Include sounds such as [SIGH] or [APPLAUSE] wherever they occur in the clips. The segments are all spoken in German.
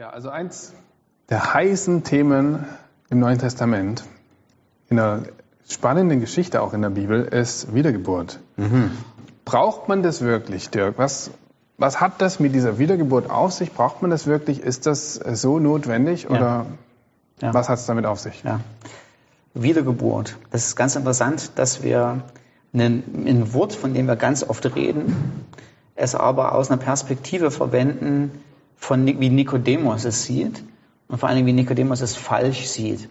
Ja, also eins der heißen Themen im Neuen Testament, in einer spannenden Geschichte auch in der Bibel, ist Wiedergeburt. Mhm. Braucht man das wirklich, Dirk? Was, was hat das mit dieser Wiedergeburt auf sich? Braucht man das wirklich? Ist das so notwendig oder ja. Ja. was hat es damit auf sich? Ja. Wiedergeburt. Das ist ganz interessant, dass wir ein, ein Wort, von dem wir ganz oft reden, es aber aus einer Perspektive verwenden, von wie Nikodemus es sieht und vor allem wie Nikodemus es falsch sieht.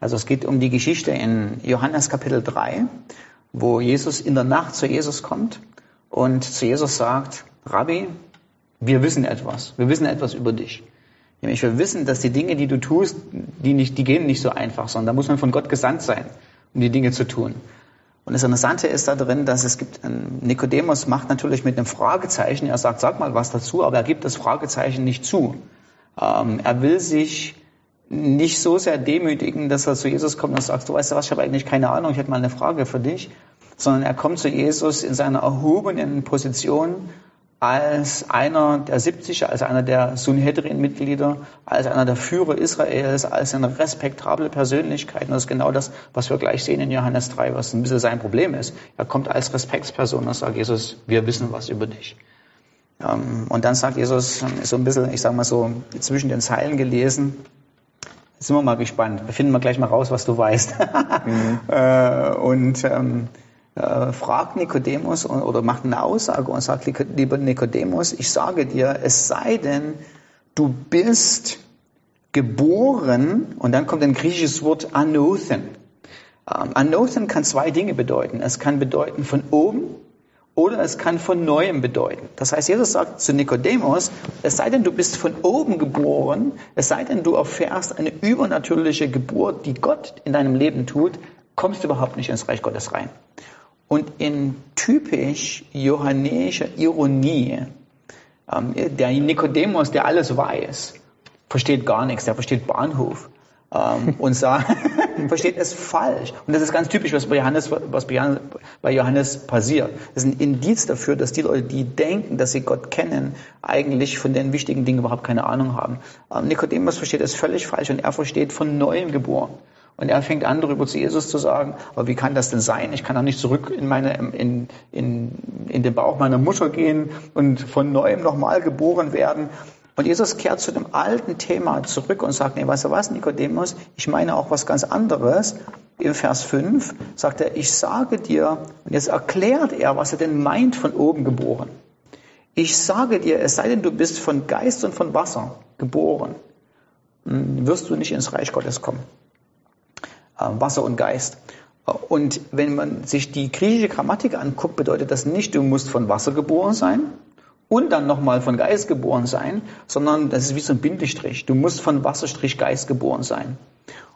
Also es geht um die Geschichte in Johannes Kapitel 3, wo Jesus in der Nacht zu Jesus kommt und zu Jesus sagt, Rabbi, wir wissen etwas, wir wissen etwas über dich. Nämlich wir wissen, dass die Dinge, die du tust, die, nicht, die gehen nicht so einfach, sondern da muss man von Gott gesandt sein, um die Dinge zu tun. Und das Interessante ist da drin, dass es gibt, Nikodemus macht natürlich mit einem Fragezeichen, er sagt, sag mal was dazu, aber er gibt das Fragezeichen nicht zu. Ähm, er will sich nicht so sehr demütigen, dass er zu Jesus kommt und sagt, du weißt du was, ich habe eigentlich keine Ahnung, ich hätte mal eine Frage für dich, sondern er kommt zu Jesus in seiner erhobenen Position als einer der 70, als einer der Sunhedrin-Mitglieder, als einer der Führer Israels, als eine respektable Persönlichkeit. Und das ist genau das, was wir gleich sehen in Johannes 3, was ein bisschen sein Problem ist. Er kommt als Respektsperson und sagt, Jesus, wir wissen was über dich. Ähm, und dann sagt Jesus, so ein bisschen, ich sag mal so, zwischen den Zeilen gelesen, sind wir mal gespannt. Wir finden wir gleich mal raus, was du weißt. [LAUGHS] mhm. Äh, und ähm, äh, fragt Nikodemus oder macht eine Aussage und sagt, lieber Nikodemus, ich sage dir, es sei denn, du bist geboren, und dann kommt ein griechisches Wort anothen. Ähm, anothen kann zwei Dinge bedeuten. Es kann bedeuten von oben oder es kann von neuem bedeuten. Das heißt, Jesus sagt zu Nikodemus, es sei denn, du bist von oben geboren, es sei denn, du erfährst eine übernatürliche Geburt, die Gott in deinem Leben tut, kommst du überhaupt nicht ins Reich Gottes rein. Und in typisch johannäischer Ironie, ähm, der Nikodemus, der alles weiß, versteht gar nichts, der versteht Bahnhof ähm, [LAUGHS] und sagt, [LAUGHS] versteht es falsch. Und das ist ganz typisch, was bei Johannes, was bei Johannes passiert. Das ist ein Indiz dafür, dass die Leute, die denken, dass sie Gott kennen, eigentlich von den wichtigen Dingen überhaupt keine Ahnung haben. Ähm, Nikodemus versteht es völlig falsch und er versteht von neuem geboren. Und er fängt an, darüber zu Jesus zu sagen, aber wie kann das denn sein? Ich kann doch nicht zurück in, meine, in, in, in den Bauch meiner Mutter gehen und von neuem nochmal geboren werden. Und Jesus kehrt zu dem alten Thema zurück und sagt, nee, weißt du was, Nikodemus, ich meine auch was ganz anderes. Im Vers 5 sagt er, ich sage dir, und jetzt erklärt er, was er denn meint von oben geboren. Ich sage dir, es sei denn, du bist von Geist und von Wasser geboren, hm, wirst du nicht ins Reich Gottes kommen. Äh, Wasser und Geist. Und wenn man sich die griechische Grammatik anguckt, bedeutet das nicht, du musst von Wasser geboren sein und dann nochmal von Geist geboren sein, sondern das ist wie so ein Bindestrich. Du musst von Wasserstrich Geist geboren sein.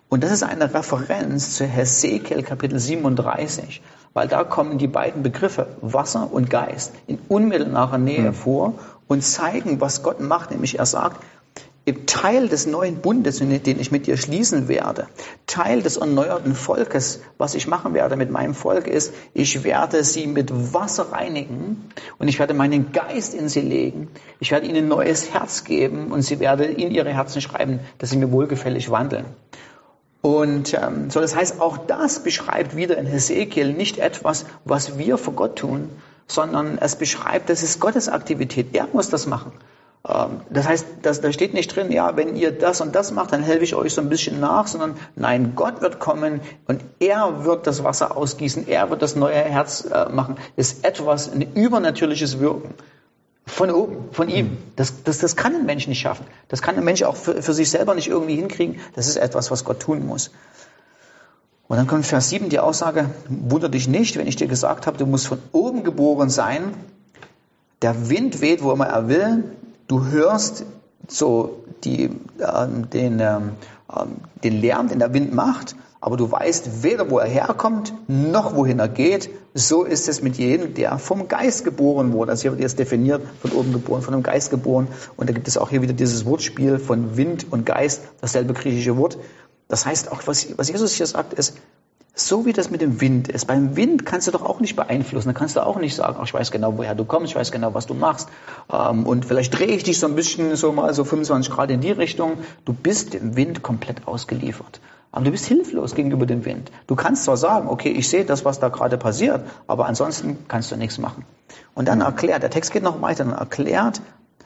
Und das ist eine Referenz zu Hesekiel Kapitel 37, weil da kommen die beiden Begriffe Wasser und Geist in unmittelbarer Nähe hm. vor und zeigen, was Gott macht. Nämlich er sagt, Teil des neuen Bundes, den ich mit dir schließen werde, Teil des erneuerten Volkes, was ich machen werde mit meinem Volk, ist, ich werde sie mit Wasser reinigen und ich werde meinen Geist in sie legen. Ich werde ihnen ein neues Herz geben und sie werde in ihre Herzen schreiben, dass sie mir wohlgefällig wandeln. Und ähm, so, das heißt, auch das beschreibt wieder in Hesekiel nicht etwas, was wir vor Gott tun, sondern es beschreibt, das ist Gottes Aktivität. Er muss das machen. Ähm, das heißt, das, da steht nicht drin, ja, wenn ihr das und das macht, dann helfe ich euch so ein bisschen nach, sondern nein, Gott wird kommen und er wird das Wasser ausgießen, er wird das neue Herz äh, machen. Das ist etwas, ein übernatürliches Wirken. Von oben, von ihm. Das, das, das kann ein Mensch nicht schaffen. Das kann ein Mensch auch für, für sich selber nicht irgendwie hinkriegen. Das ist etwas, was Gott tun muss. Und dann kommt Vers 7 die Aussage, wunder dich nicht, wenn ich dir gesagt habe, du musst von oben geboren sein. Der Wind weht, wo immer er will. Du hörst so die, äh, den, ähm, den Lärm, den der Wind macht, aber du weißt weder, wo er herkommt, noch wohin er geht. So ist es mit jedem, der vom Geist geboren wurde. Also hier wird jetzt definiert, von oben geboren, von dem Geist geboren. Und da gibt es auch hier wieder dieses Wortspiel von Wind und Geist, dasselbe griechische Wort. Das heißt auch, was, was Jesus hier sagt, ist, So wie das mit dem Wind ist. Beim Wind kannst du doch auch nicht beeinflussen. Da kannst du auch nicht sagen, ach, ich weiß genau, woher du kommst, ich weiß genau, was du machst. Ähm, und vielleicht drehe ich dich so ein bisschen so mal so 25 Grad in die Richtung. Du bist dem Wind komplett ausgeliefert. Aber du bist hilflos gegenüber dem Wind. Du kannst zwar sagen, okay, ich sehe das, was da gerade passiert, aber ansonsten kannst du nichts machen. Und dann erklärt, der Text geht noch weiter, dann erklärt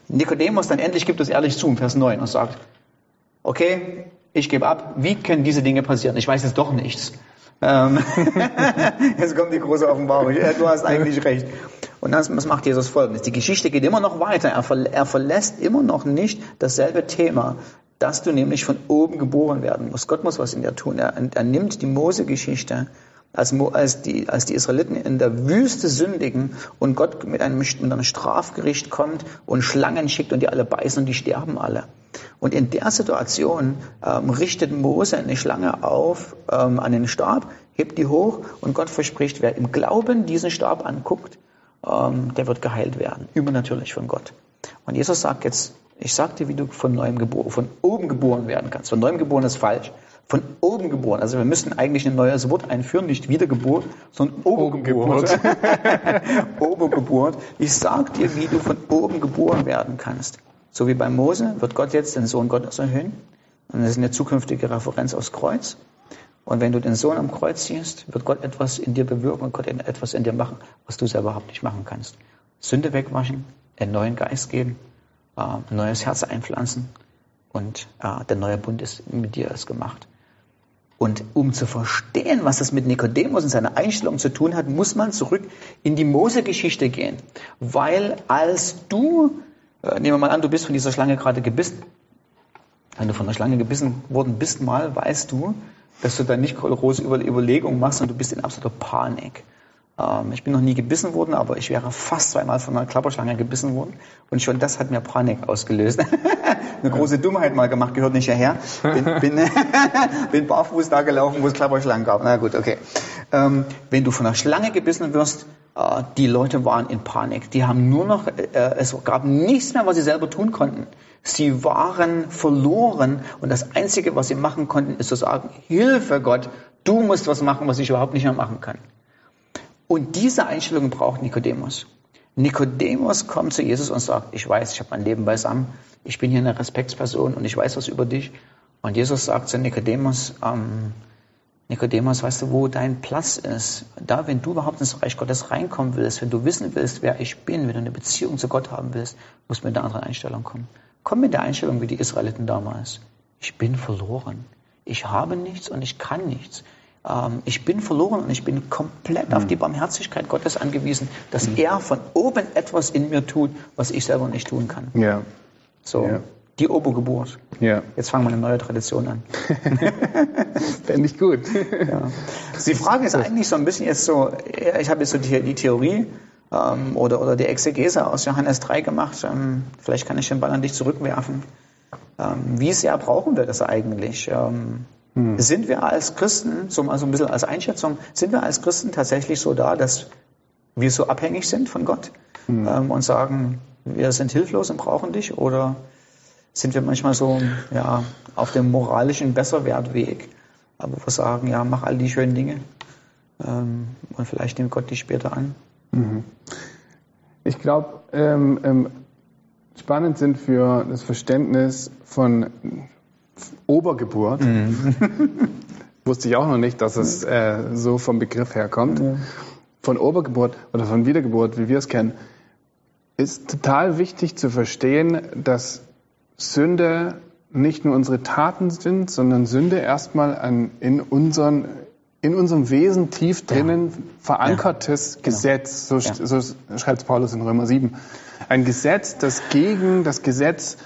Nikodemus, dann endlich gibt es ehrlich zu, Vers 9, und sagt, okay, ich gebe ab, wie können diese Dinge passieren? Ich weiß jetzt doch nichts. Ähm, [LAUGHS] jetzt kommt die große Offenbarung. Du hast eigentlich recht. Und dann was macht Jesus folgendes. Die Geschichte geht immer noch weiter. Er, er verlässt immer noch nicht dasselbe Thema, dass du nämlich von oben geboren werden musst. Gott muss was in dir tun. Er, er nimmt die Mose-Geschichte, als, als, die, als die Israeliten in der Wüste sündigen und Gott mit einem, mit einem Strafgericht kommt und Schlangen schickt und die alle beißen und die sterben alle. Und in der Situation ähm, richtet Mose eine Schlange auf ähm, an den Stab, hebt die hoch und Gott verspricht, wer im Glauben diesen Stab anguckt, ähm, der wird geheilt werden, übernatürlich von Gott. Und Jesus sagt jetzt, ich sag dir, wie du von neuem geboren, von oben geboren werden kannst. Von neuem geboren ist falsch. Von oben geboren. Also wir müssten eigentlich ein neues Wort einführen, nicht Wiedergeburt, sondern Obergeburt. Obergeburt. [LAUGHS] Ich sag dir, wie du von oben geboren werden kannst. So wie bei Mose wird Gott jetzt den Sohn Gottes erhöhen. Und das ist eine zukünftige Referenz aufs Kreuz. Und wenn du den Sohn am Kreuz siehst, wird Gott etwas in dir bewirken und Gott etwas in dir machen, was du selber überhaupt nicht machen kannst. Sünde wegwaschen, einen neuen Geist geben, äh, ein neues Herz einpflanzen und äh, der neue Bund ist mit dir ist gemacht. Und um zu verstehen, was das mit Nikodemus und seiner Einstellung zu tun hat, muss man zurück in die Mose-Geschichte gehen. Weil als du nehmen wir mal an, du bist von dieser Schlange gerade gebissen. Wenn du von der Schlange gebissen worden bist mal, weißt du, dass du dann nicht große Überlegungen machst und du bist in absoluter Panik. Ähm, ich bin noch nie gebissen worden, aber ich wäre fast zweimal von einer Klapperschlange gebissen worden. Und schon das hat mir Panik ausgelöst. [LAUGHS] Eine große Dummheit mal gemacht, gehört nicht hierher. Bin, [LAUGHS] bin, [LAUGHS] bin barfuß da gelaufen, wo es Klapperschlangen gab. Na gut, okay. Ähm, wenn du von einer Schlange gebissen wirst, äh, die Leute waren in Panik. Die haben nur noch, äh, es gab nichts mehr, was sie selber tun konnten. Sie waren verloren und das Einzige, was sie machen konnten, ist zu sagen, Hilfe Gott, du musst was machen, was ich überhaupt nicht mehr machen kann. Und diese Einstellung braucht Nikodemus. Nikodemus kommt zu Jesus und sagt, ich weiß, ich habe mein Leben beisammen, ich bin hier eine Respektsperson und ich weiß was über dich. Und Jesus sagt zu Nikodemus, ähm, Nikodemus, weißt du, wo dein Platz ist? Da, wenn du überhaupt ins Reich Gottes reinkommen willst, wenn du wissen willst, wer ich bin, wenn du eine Beziehung zu Gott haben willst, musst du mit einer anderen Einstellung kommen. Komm mit der Einstellung wie die Israeliten damals. Ich bin verloren. Ich habe nichts und ich kann nichts. Ähm, ich bin verloren und ich bin komplett mhm. auf die Barmherzigkeit Gottes angewiesen, dass mhm. er von oben etwas in mir tut, was ich selber nicht tun kann. Ja. So. Ja. Die Obergeburt. Ja. Jetzt fangen wir eine neue Tradition an. [LAUGHS] Fände ich gut. Ja. Die Frage ist eigentlich so ein bisschen jetzt so, ich habe jetzt so die, die Theorie ähm, oder, oder die Exegese aus Johannes 3 gemacht. Ähm, vielleicht kann ich den Ball an dich zurückwerfen. Ähm, wie sehr brauchen wir das eigentlich? Ähm, hm. Sind wir als Christen, so mal so ein bisschen als Einschätzung, sind wir als Christen tatsächlich so da, dass wir so abhängig sind von Gott hm. Ähm, und sagen, wir sind hilflos und brauchen dich? Oder sind wir manchmal so ja, auf dem moralischen Besserwertweg. Aber wir sagen, ja, mach all die schönen Dinge ähm, und vielleicht nimmt Gott die später an. Mhm. Ich glaube, ähm, ähm, spannend sind für das Verständnis von Obergeburt. Mhm. [LAUGHS] Wusste ich auch noch nicht, dass es äh, so vom Begriff herkommt. Mhm. Von Obergeburt oder von Wiedergeburt, wie wir es kennen, ist total wichtig zu verstehen, dass Sünde nicht nur unsere Taten sind, sondern Sünde erstmal ein in, unseren, in unserem Wesen tief drinnen ja. verankertes ja. Genau. Gesetz. So, ja. so schreibt Paulus in Römer 7. Ein Gesetz, das gegen das Gesetz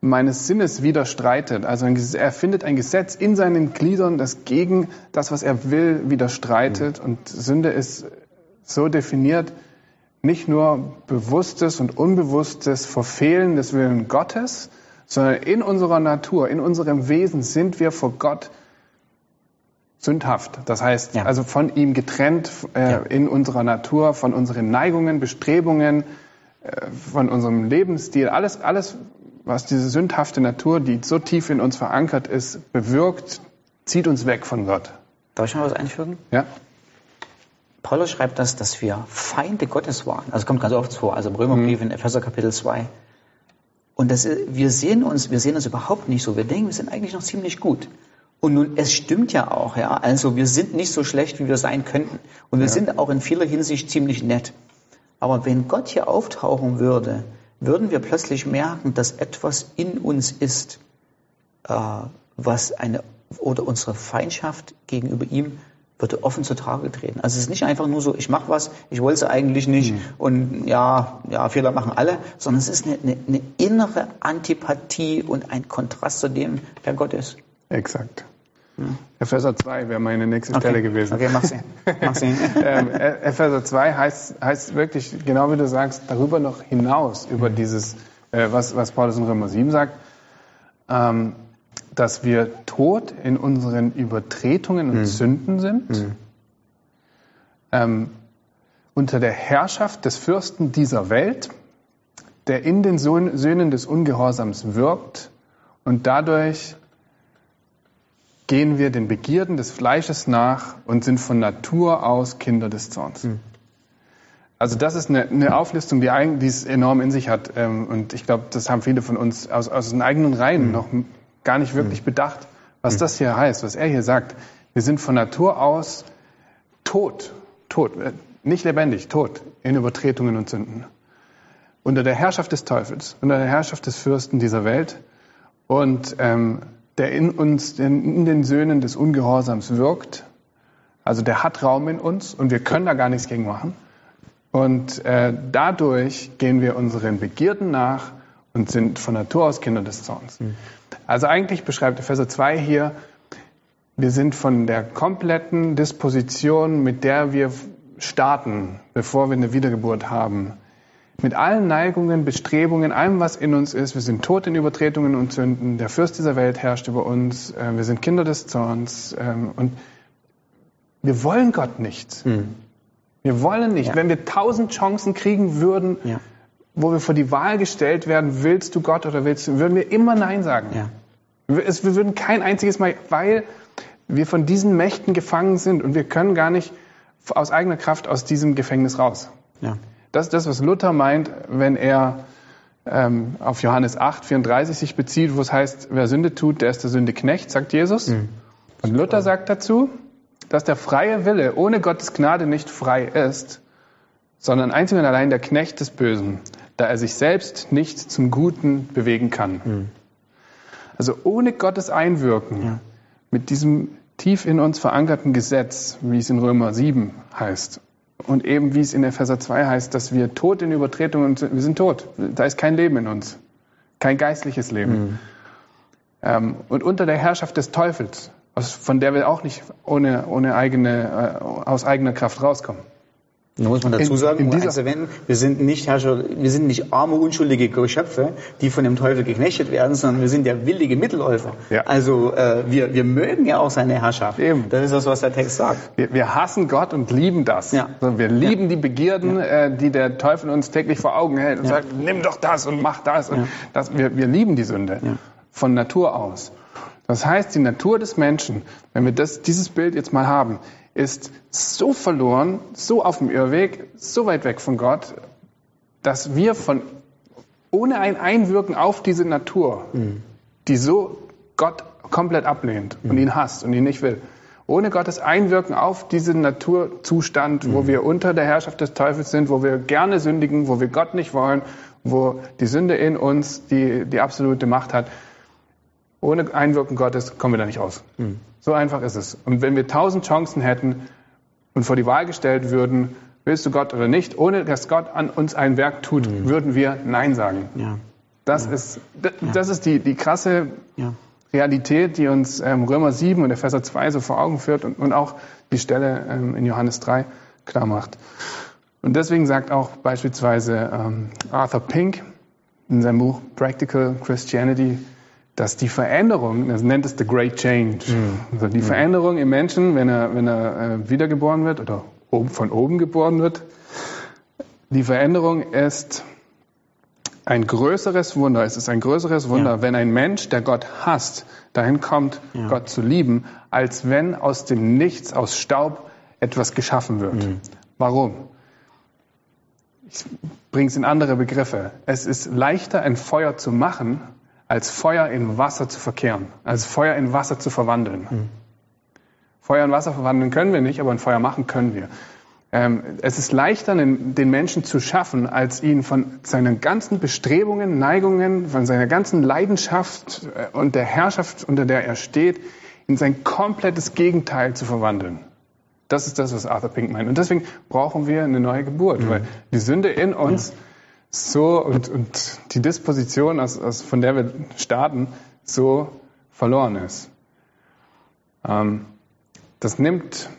meines Sinnes widerstreitet. Also ein, er findet ein Gesetz in seinen Gliedern, das gegen das, was er will, widerstreitet. Mhm. Und Sünde ist so definiert, nicht nur bewusstes und unbewusstes Verfehlen des Willen Gottes, sondern in unserer Natur, in unserem Wesen sind wir vor Gott sündhaft. Das heißt, ja. also von ihm getrennt äh, ja. in unserer Natur, von unseren Neigungen, Bestrebungen, äh, von unserem Lebensstil, alles, alles, was diese sündhafte Natur, die so tief in uns verankert ist, bewirkt, zieht uns weg von Gott. Darf ich mal was einfügen? Ja. Paulus schreibt das, dass wir Feinde Gottes waren. Also kommt ganz oft vor, also im Römerbrief in Epheser Kapitel 2. Und das, wir sehen uns, wir sehen uns überhaupt nicht so. Wir denken, wir sind eigentlich noch ziemlich gut. Und nun, es stimmt ja auch, ja. Also wir sind nicht so schlecht, wie wir sein könnten. Und wir Ja. sind auch in vieler Hinsicht ziemlich nett. Aber wenn Gott hier auftauchen würde, würden wir plötzlich merken, dass etwas in uns ist, äh, was eine oder unsere Feindschaft gegenüber ihm würde offen zutage treten. Also es ist nicht einfach nur so, ich mache was, ich wollte es eigentlich nicht und ja, ja, Fehler machen alle, sondern es ist eine, eine, eine innere Antipathie und ein Kontrast zu dem, wer Gott ist. Exakt. Epheser 2 wäre meine nächste Stelle gewesen. Okay, mach sie. Mach sie. [LAUGHS] ähm, E- Epheser 2 heißt, heißt wirklich, genau wie du sagst, darüber noch hinaus, über dieses, äh, was, was Paulus in Römer 7 sagt, ähm, dass wir tot in unseren Übertretungen und Sünden sind, ähm, unter der Herrschaft des Fürsten dieser Welt, der in den Söhnen des Ungehorsams wirkt und dadurch gehen wir den Begierden des Fleisches nach und sind von Natur aus Kinder des Zorns. Also das ist eine, eine Auflistung, die, die es enorm in sich hat. Ähm, Und ich glaube, das haben viele von uns aus, aus den eigenen Reihen noch gar nicht wirklich bedacht, was das hier heißt, was er hier sagt. Wir sind von Natur aus tot, tot, äh, nicht lebendig, tot in Übertretungen und Sünden. Unter der Herrschaft des Teufels, unter der Herrschaft des Fürsten dieser Welt und ähm, der in uns, in, in den Söhnen des Ungehorsams wirkt. Also der hat Raum in uns und wir können da gar nichts gegen machen. Und äh, dadurch gehen wir unseren Begierden nach und sind von Natur aus Kinder des Zorns. Also eigentlich beschreibt Epheser 2 hier, wir sind von der kompletten Disposition, mit der wir starten, bevor wir eine Wiedergeburt haben, mit allen Neigungen, Bestrebungen, allem, was in uns ist. Wir sind tot in Übertretungen und Sünden. Der Fürst dieser Welt herrscht über uns. Äh, Wir sind Kinder des Zorns. ähm, Und wir wollen Gott nicht. Wir wollen nicht. Ja. Wenn wir tausend Chancen kriegen würden, Ja. Wo wir vor die Wahl gestellt werden, willst du Gott oder willst du, würden wir immer Nein sagen. Ja. Wir- Es, wir würden kein einziges Mal, weil wir von diesen Mächten gefangen sind und wir können gar nicht aus eigener Kraft aus diesem Gefängnis raus. Ja. Das ist das, was Luther meint, wenn er ähm, auf Johannes 8, 34 sich bezieht, wo es heißt, wer Sünde tut, der ist der Sünde Knecht, sagt Jesus. Und Luther sagt dazu, dass der freie Wille ohne Gottes Gnade nicht frei ist, sondern einzig und allein der Knecht des Bösen, da er sich selbst nicht zum Guten bewegen kann. Also ohne Gottes Einwirken, mit diesem tief in uns verankerten Gesetz, wie es in Römer 7 heißt, und eben wie es in Epheser 2 heißt, dass wir tot in Übertretungen sind, wir sind tot. Da ist kein Leben in uns. Kein geistliches Leben. Ähm, und unter der Herrschaft des Teufels, aus, von der wir auch nicht ohne, ohne eigene, äh, aus eigener Kraft rauskommen. Da muss man dazu In- sagen, in um dieser- einzuwenden, wir sind nicht Herrscher, wir sind nicht arme, unschuldige Geschöpfe, die von dem Teufel geknechtet werden, sondern wir sind der willige Mittelläufer. Ja. Also äh, wir, wir mögen ja auch seine Herrschaft. Eben. Das ist das, was der Text sagt. Wir, wir hassen Gott und lieben das. Ja. Also wir lieben die Begierden, äh, die der Teufel uns täglich vor Augen hält und sagt, nimm doch das und mach das. Und Ja. das wir, wir lieben die Sünde Ja. von Natur aus. Das heißt, die Natur des Menschen, wenn wir das, dieses Bild jetzt mal haben, ist so verloren, so auf dem Irrweg, so weit weg von Gott, dass wir von ohne ein Einwirken auf diese Natur, die so Gott komplett ablehnt und ihn hasst und ihn nicht will, ohne Gottes Einwirken auf diesen Naturzustand, wo wir unter der Herrschaft des Teufels sind, wo wir gerne sündigen, wo wir Gott nicht wollen, wo die Sünde in uns die, die absolute Macht hat, ohne Einwirken Gottes kommen wir da nicht raus. So einfach ist es. Und wenn wir tausend Chancen hätten und vor die Wahl gestellt würden, willst du Gott oder nicht, ohne dass Gott an uns ein Werk tut, würden wir Nein sagen. Ja. Das ist, d- das ist die, die krasse Ja. Realität, die uns ähm, Römer 7 und Epheser 2 so vor Augen führt und, und auch die Stelle ähm, in Johannes 3 klar macht. Und deswegen sagt auch beispielsweise ähm, Arthur Pink in seinem Buch Practical Christianity, dass die Veränderung, er nennt es the Great Change, also die Veränderung im Menschen, wenn er, wenn er äh, wiedergeboren wird oder oben, von oben geboren wird, die Veränderung ist ein größeres Wunder, es ist ein größeres Wunder, Ja. wenn ein Mensch, der Gott hasst, dahin kommt, Ja. Gott zu lieben, als wenn aus dem Nichts, aus Staub etwas geschaffen wird. Mhm. Warum? Ich bringe es in andere Begriffe. Es ist leichter, ein Feuer zu machen, als Feuer in Wasser zu verkehren, als Feuer in Wasser zu verwandeln. Mhm. Feuer in Wasser verwandeln können wir nicht, aber ein Feuer machen können wir. Ähm, es ist leichter, den, Menschen zu schaffen, als ihn von seinen ganzen Bestrebungen, Neigungen, von seiner ganzen Leidenschaft äh, und der Herrschaft, unter der er steht, in sein komplettes Gegenteil zu verwandeln. Das ist das, was Arthur Pink meint. Und deswegen brauchen wir eine neue Geburt, weil die Sünde in uns so und, und die Disposition, aus, aus, von der wir starten, so verloren ist. Ähm, das nimmt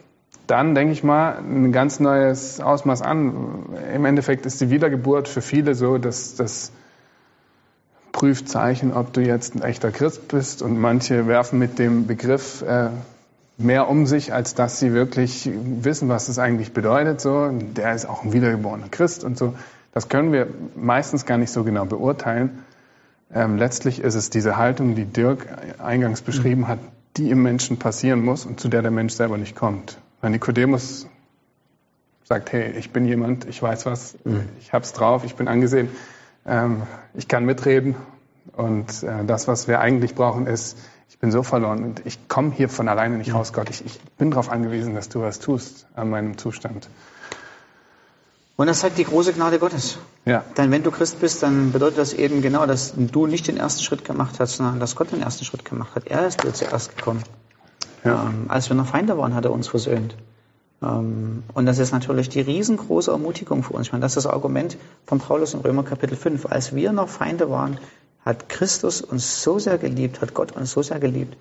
dann, denke ich mal, ein ganz neues Ausmaß an. Im Endeffekt ist die Wiedergeburt für viele so, dass das Prüfzeichen, ob du jetzt ein echter Christ bist. Und manche werfen mit dem Begriff äh, mehr um sich, als dass sie wirklich wissen, was es eigentlich bedeutet. So, der ist auch ein wiedergeborener Christ und so. Das können wir meistens gar nicht so genau beurteilen. Ähm, letztlich ist es diese Haltung, die Dirk eingangs beschrieben hat, die im Menschen passieren muss und zu der der Mensch selber nicht kommt. Weil Nikodemus sagt, hey, ich bin jemand, ich weiß was, ich hab's drauf, ich bin angesehen, ähm, ich kann mitreden und äh, das, was wir eigentlich brauchen, ist, ich bin so verloren und ich komme hier von alleine nicht raus, Gott. Ich, ich bin darauf angewiesen, dass du was tust an meinem Zustand. Und das zeigt die große Gnade Gottes. Ja, Denn wenn du Christ bist, dann bedeutet das eben genau, dass du nicht den ersten Schritt gemacht hast, sondern dass Gott den ersten Schritt gemacht hat. Er ist dir zuerst gekommen. ja, Ähm, als wir noch Feinde waren, hat er uns versöhnt. Ähm, und das ist natürlich die riesengroße Ermutigung für uns. Ich meine, das ist das Argument von Paulus in Römer Kapitel 5. Als wir noch Feinde waren, hat Christus uns so sehr geliebt, hat Gott uns so sehr geliebt,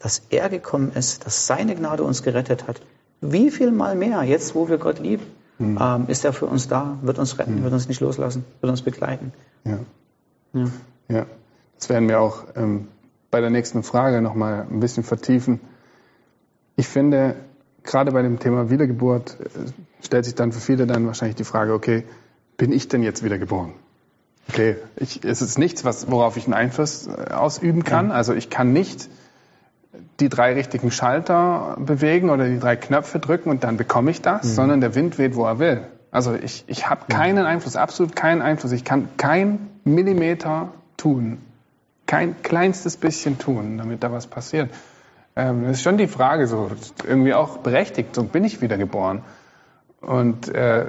dass er gekommen ist, dass seine Gnade uns gerettet hat. Wie viel mal mehr, jetzt wo wir Gott lieben, ähm, ist er für uns da, wird uns retten, wird uns nicht loslassen, wird uns begleiten. ja. Ja. Ja, das werden wir auch ähm, bei der nächsten Frage nochmal ein bisschen vertiefen. Ich finde, gerade bei dem Thema Wiedergeburt äh, stellt sich dann für viele dann wahrscheinlich die Frage, okay, bin ich denn jetzt wiedergeboren? Okay, ich, es ist nichts, was, worauf ich einen Einfluss äh, ausüben kann. Also ich kann nicht die drei richtigen Schalter bewegen oder die drei Knöpfe drücken und dann bekomme ich das, sondern der Wind weht, wo er will. Also ich, ich habe keinen Einfluss, absolut keinen Einfluss. Ich kann kein Millimeter tun, kein kleinstes bisschen tun, damit da was passiert. Ähm, das ist schon die Frage so, irgendwie auch berechtigt, so bin ich wiedergeboren. Und äh,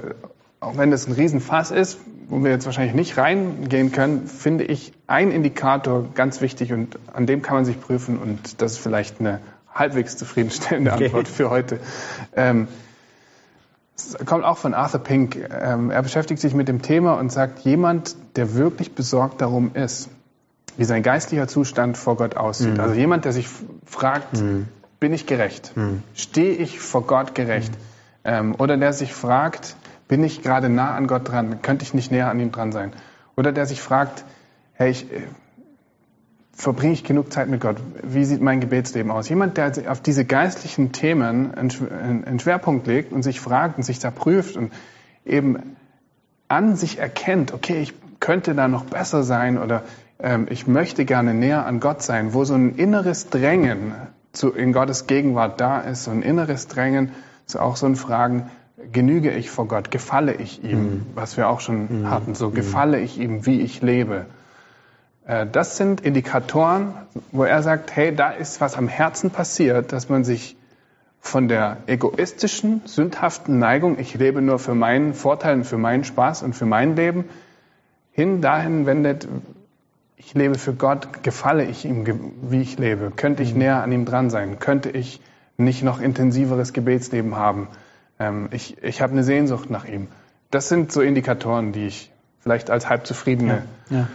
auch wenn das ein Riesenfass ist, wo wir jetzt wahrscheinlich nicht reingehen können, finde ich ein Indikator ganz wichtig und an dem kann man sich prüfen und das ist vielleicht eine halbwegs zufriedenstellende Okay. Antwort für heute. Ähm, es kommt auch von Arthur Pink. Ähm, er beschäftigt sich mit dem Thema und sagt, jemand, der wirklich besorgt darum ist, wie sein geistlicher Zustand vor Gott aussieht. Also jemand, der sich fragt, bin ich gerecht? Stehe ich vor Gott gerecht? Ähm, oder der sich fragt, bin ich gerade nah an Gott dran? Könnte ich nicht näher an ihm dran sein? Oder der sich fragt, hey, ich, äh, verbringe ich genug Zeit mit Gott? Wie sieht mein Gebetsleben aus? Jemand, der auf diese geistlichen Themen einen Schwerpunkt legt und sich fragt und sich da prüft und eben an sich erkennt, okay, ich könnte da noch besser sein oder ähm, ich möchte gerne näher an Gott sein, wo so ein inneres Drängen zu, in Gottes Gegenwart da ist, so ein inneres Drängen, so auch so ein Fragen, genüge ich vor Gott, gefalle ich ihm, was wir auch schon hatten, so gefalle ich ihm, wie ich lebe. Äh, Das sind Indikatoren, wo er sagt, hey, da ist was am Herzen passiert, dass man sich von der egoistischen, sündhaften Neigung, ich lebe nur für meinen Vorteil und für meinen Spaß und für mein Leben, hin dahin wendet, ich lebe für Gott, gefalle ich ihm, wie ich lebe, könnte ich näher an ihm dran sein, könnte ich nicht noch intensiveres Gebetsleben haben, ähm, ich, ich habe eine Sehnsucht nach ihm. Das sind so Indikatoren, die ich vielleicht als halb zufriedene Ja.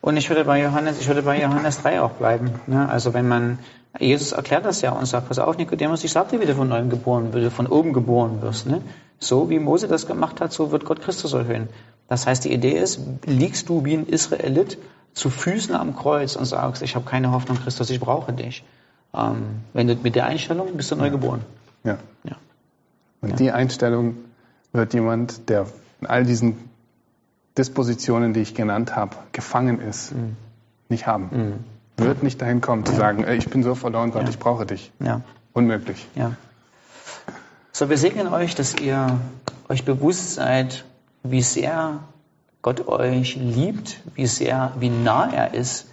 Und ich würde bei Johannes, ich würde bei Johannes 3 auch bleiben. Ne? Also wenn man, Jesus erklärt das ja und sagt, pass auf, Nikodemus, ich sag dir, wie du von neuem geboren, du von oben geboren wirst. Ne? So wie Mose das gemacht hat, so wird Gott Christus erhöhen. Das heißt, die Idee ist, liegst du wie ein Israelit zu Füßen am Kreuz und sagst, ich habe keine Hoffnung, Christus, ich brauche dich. Ähm, wenn du mit der Einstellung bist du neu geboren. Ja. Ja. Und die Einstellung wird jemand, der in all diesen Dispositionen, die ich genannt habe, gefangen ist, nicht haben. Wird nicht dahin kommen, zu sagen, ey, ich bin so verloren, Gott, Ja. ich brauche dich. Ja. Unmöglich. Ja. So, wir segnen euch, dass ihr euch bewusst seid, wie sehr Gott euch liebt, wie sehr, wie nah er ist,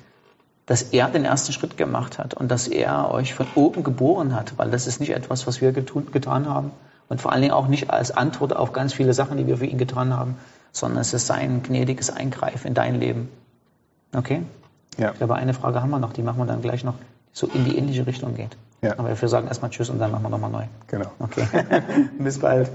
dass er den ersten Schritt gemacht hat und dass er euch von oben geboren hat, weil das ist nicht etwas, was wir getun, getan haben und vor allen Dingen auch nicht als Antwort auf ganz viele Sachen, die wir für ihn getan haben, sondern es ist sein gnädiges Eingreifen in dein Leben. Okay? Ja. Ich glaube, eine Frage haben wir noch, die machen wir dann gleich noch, die so in die ähnliche Richtung geht. Ja. Aber wir sagen erstmal Tschüss und dann machen wir nochmal neu. Genau. Okay. [LAUGHS] [LAUGHS] Bis bald.